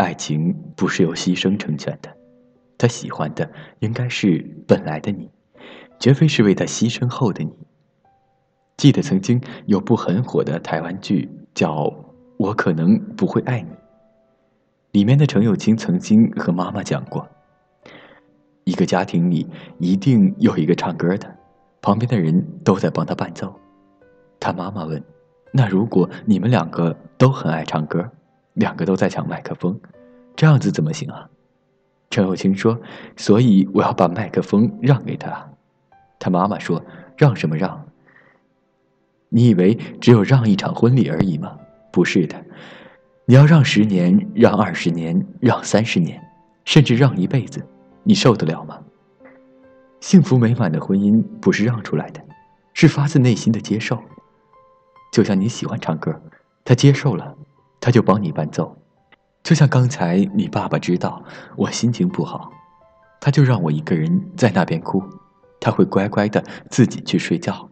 爱情不是由牺牲成全的，他喜欢的应该是本来的你，绝非是为他牺牲后的你。记得曾经有部很火的台湾剧，叫《我可能不会爱你》，里面的程又青曾经和妈妈讲过，一个家庭里一定有一个唱歌的，旁边的人都在帮他伴奏。他妈妈问：“那如果你们两个都很爱唱歌，两个都在抢麦克风，这样子怎么行啊？”陈友清说：“所以我要把麦克风让给他。”他妈妈说：“让什么让？你以为只有让一场婚礼而已吗？不是的，你要让十年，让二十年，让三十年，甚至让一辈子，你受得了吗？幸福美满的婚姻不是让出来的，是发自内心的接受。”就像你喜欢唱歌，他接受了，他就帮你伴奏；就像刚才你爸爸知道我心情不好，他就让我一个人在那边哭，他会乖乖的自己去睡觉。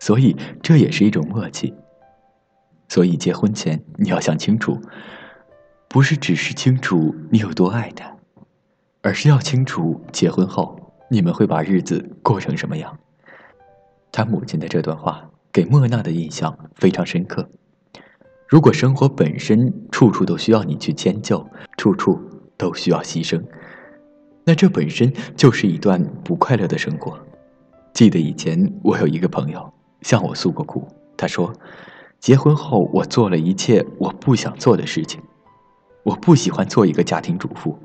所以这也是一种默契。所以结婚前你要想清楚，不是只是清楚你有多爱他，而是要清楚结婚后你们会把日子过成什么样。他母亲的这段话。给莫娜的印象非常深刻。如果生活本身处处都需要你去迁就，处处都需要牺牲，那这本身就是一段不快乐的生活。记得以前我有一个朋友向我诉过苦，他说：“结婚后我做了一切我不想做的事情，我不喜欢做一个家庭主妇，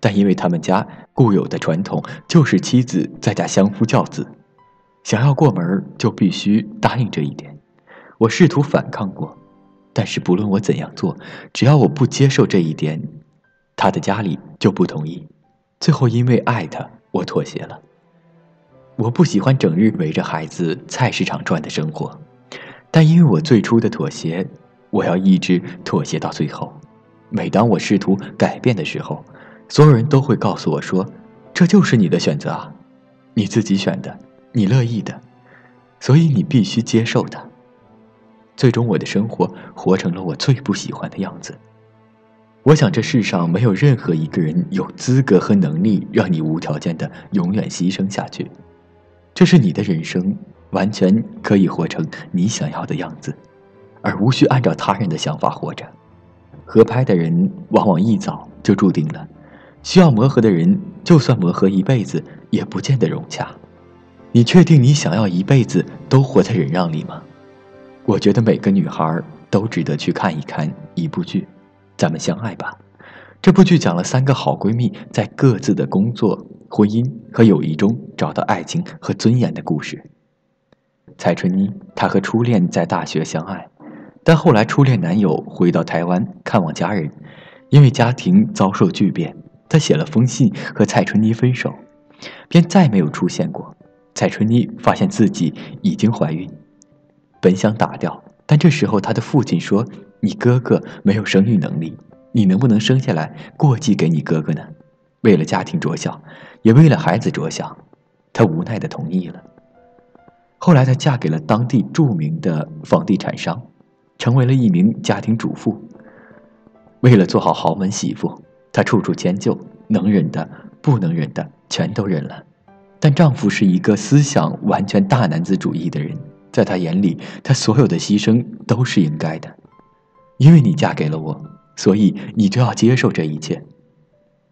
但因为他们家固有的传统就是妻子在家相夫教子。”想要过门就必须答应这一点。我试图反抗过，但是不论我怎样做，只要我不接受这一点，他的家里就不同意。最后因为爱他，我妥协了。我不喜欢整日围着孩子菜市场转的生活，但因为我最初的妥协，我要一直妥协到最后。每当我试图改变的时候，所有人都会告诉我说：“这就是你的选择啊，你自己选的。”你乐意的，所以你必须接受它。最终，我的生活活成了我最不喜欢的样子。我想，这世上没有任何一个人有资格和能力让你无条件的永远牺牲下去。这是你的人生，完全可以活成你想要的样子，而无需按照他人的想法活着。合拍的人往往一早就注定了，需要磨合的人，就算磨合一辈子，也不见得融洽。你确定你想要一辈子都活在忍让里吗？我觉得每个女孩都值得去看一看一部剧，《咱们相爱吧》。这部剧讲了三个好闺蜜在各自的工作、婚姻和友谊中找到爱情和尊严的故事。蔡春妮，她和初恋在大学相爱，但后来初恋男友回到台湾看望家人，因为家庭遭受巨变，他写了封信和蔡春妮分手，便再没有出现过。蔡春妮发现自己已经怀孕，本想打掉，但这时候他的父亲说：“你哥哥没有生育能力，你能不能生下来过继给你哥哥呢？”为了家庭着想，也为了孩子着想，她无奈的同意了。后来，她嫁给了当地著名的房地产商，成为了一名家庭主妇。为了做好豪门媳妇，她处处迁就，能忍的、不能忍的，全都忍了。但丈夫是一个思想完全大男子主义的人，在他眼里，他所有的牺牲都是应该的，因为你嫁给了我，所以你就要接受这一切。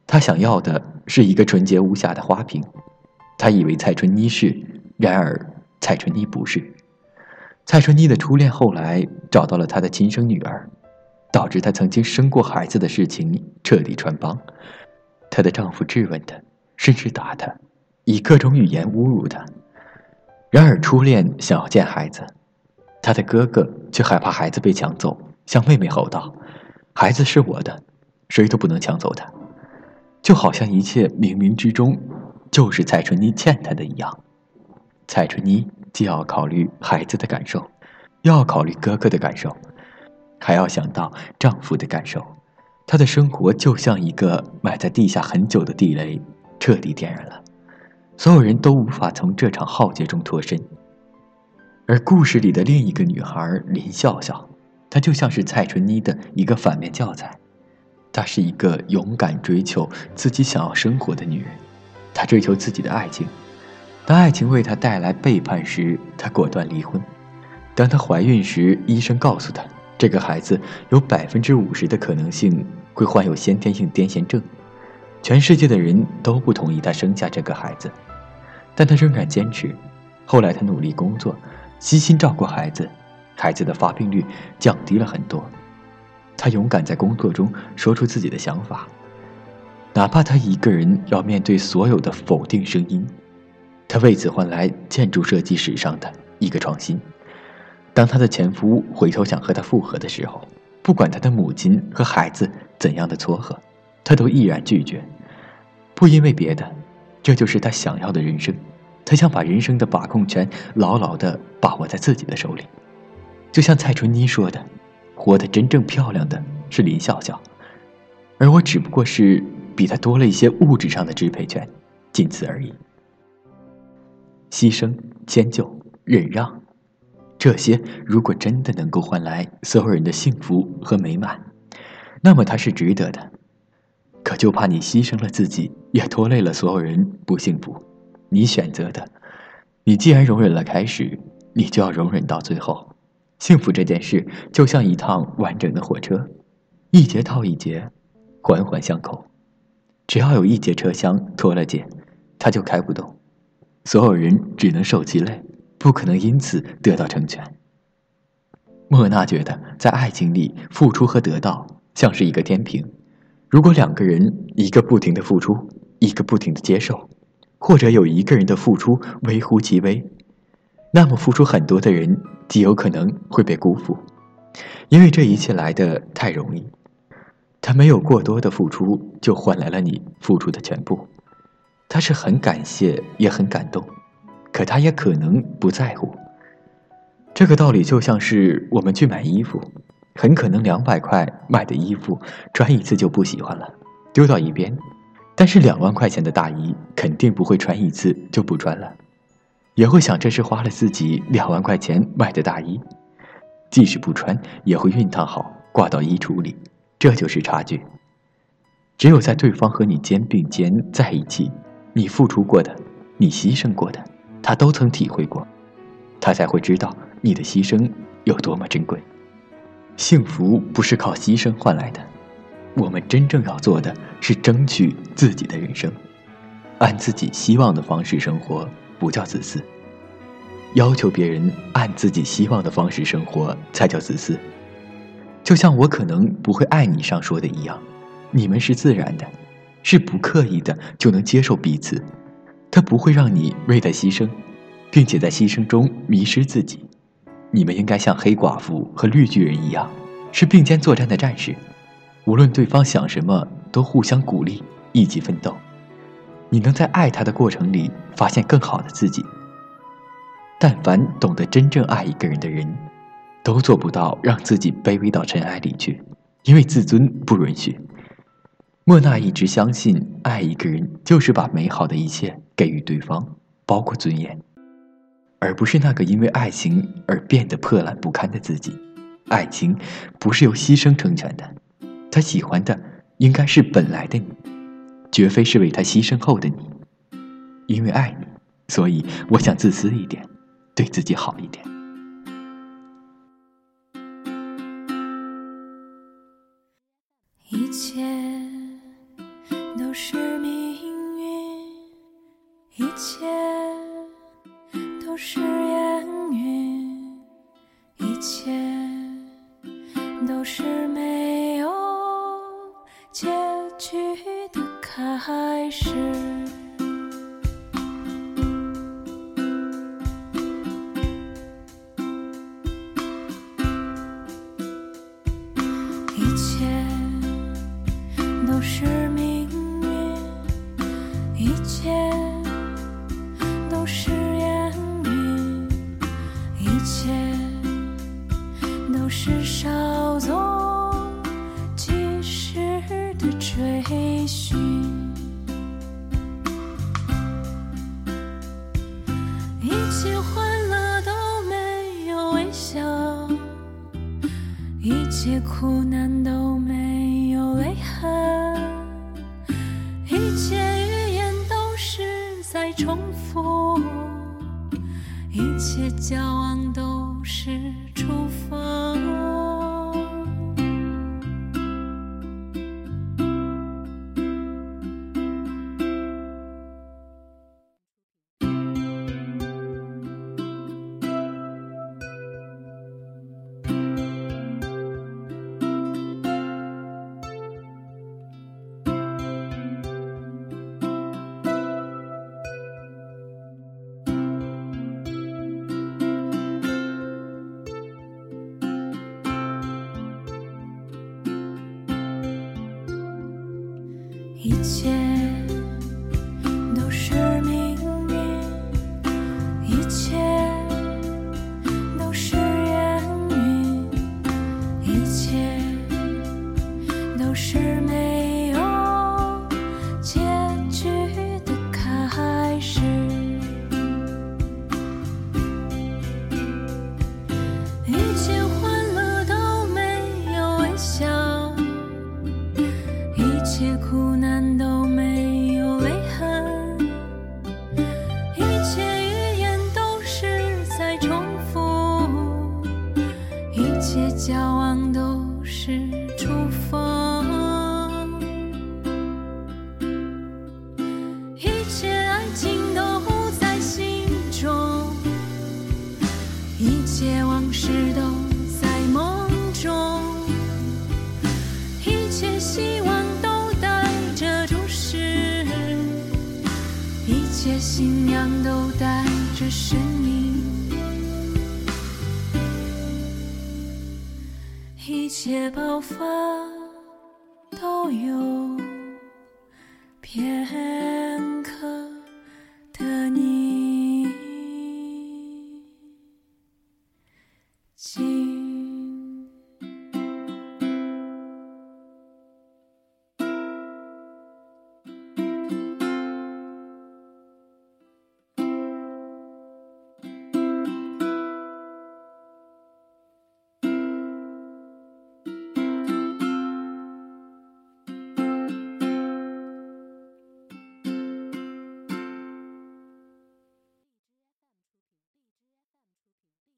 他想要的是一个纯洁无瑕的花瓶，他以为蔡春妮是，然而蔡春妮不是。蔡春妮的初恋后来找到了她的亲生女儿，导致她曾经生过孩子的事情彻底穿帮。她的丈夫质问她，甚至打她。以各种语言侮辱她。然而，初恋想要见孩子，他的哥哥却害怕孩子被抢走，向妹妹吼道：“孩子是我的，谁都不能抢走他。”就好像一切冥冥之中就是蔡春妮欠他的一样。蔡春妮既要考虑孩子的感受，又要考虑哥哥的感受，还要想到丈夫的感受。她的生活就像一个埋在地下很久的地雷，彻底点燃了。所有人都无法从这场浩劫中脱身，而故事里的另一个女孩林笑笑，她就像是蔡春妮的一个反面教材。她是一个勇敢追求自己想要生活的女人，她追求自己的爱情。当爱情为她带来背叛时，她果断离婚。当她怀孕时，医生告诉她，这个孩子有百分之五十的可能性会患有先天性癫痫症。全世界的人都不同意她生下这个孩子，但他仍然坚持。后来，他努力工作，悉心照顾孩子，孩子的发病率降低了很多。他勇敢在工作中说出自己的想法，哪怕他一个人要面对所有的否定声音。他为此换来建筑设计史上的一个创新。当她的前夫回头想和她复合的时候，不管她的母亲和孩子怎样的撮合，她都毅然拒绝。不因为别的，这就是他想要的人生。他想把人生的把控权牢牢地把握在自己的手里。就像蔡春妮说的。活得真正漂亮的是林笑笑，而我只不过是比她多了一些物质上的支配权，仅此而已。牺牲、迁就、忍让，这些如果真的能够换来所有人的幸福和美满，那么他是值得的。可就怕你牺牲了自己，也拖累了所有人不幸福。你选择的，你既然容忍了开始，你就要容忍到最后。幸福这件事就像一趟完整的火车，一节套一节，环环相扣。只要有一节车厢脱了节，它就开不动。所有人只能受其累，不可能因此得到成全。莫娜觉得，在爱情里，付出和得到像是一个天平。如果两个人一个不停的付出，一个不停的接受，或者有一个人的付出微乎其微。那么，付出很多的人极有可能会被辜负，因为这一切来的太容易。他没有过多的付出，就换来了你付出的全部。他是很感谢，也很感动，可他也可能不在乎。这个道理就像是我们去买衣服，很可能两百块买的衣服穿一次就不喜欢了，丢到一边；但是两万块钱的大衣肯定不会穿一次就不穿了。也会想这是花了自己两万块钱买的大衣，即使不穿也会熨烫好挂到衣橱里。这就是差距。只有在对方和你肩并肩在一起，你付出过的，你牺牲过的，他都曾体会过，他才会知道你的牺牲有多么珍贵。幸福不是靠牺牲换来的，我们真正要做的是争取自己的人生，按自己希望的方式生活。不叫自私，要求别人按自己希望的方式生活才叫自私。就像我可能不会爱你上说的一样，你们是自然的，是不刻意的就能接受彼此。他不会让你为他牺牲，并且在牺牲中迷失自己。你们应该像黑寡妇和绿巨人一样，是并肩作战的战士。无论对方想什么，都互相鼓励，一起奋斗。你能在爱他的过程里发现更好的自己。但凡懂得真正爱一个人的人，都做不到让自己卑微到尘埃里去，因为自尊不允许。莫娜一直相信，爱一个人就是把美好的一切给予对方，包括尊严，而不是那个因为爱情而变得破烂不堪的自己。爱情不是由牺牲成全的，他喜欢的应该是本来的你。绝非是为他牺牲后的你，因为爱你，所以我想自私一点，对自己好一点。一切都是命运，一切都是烟云，一切都是没有结局的。开始，一切苦难都没有泪痕一切语言都是在重复一切交往一切只是你。一切爆发都有别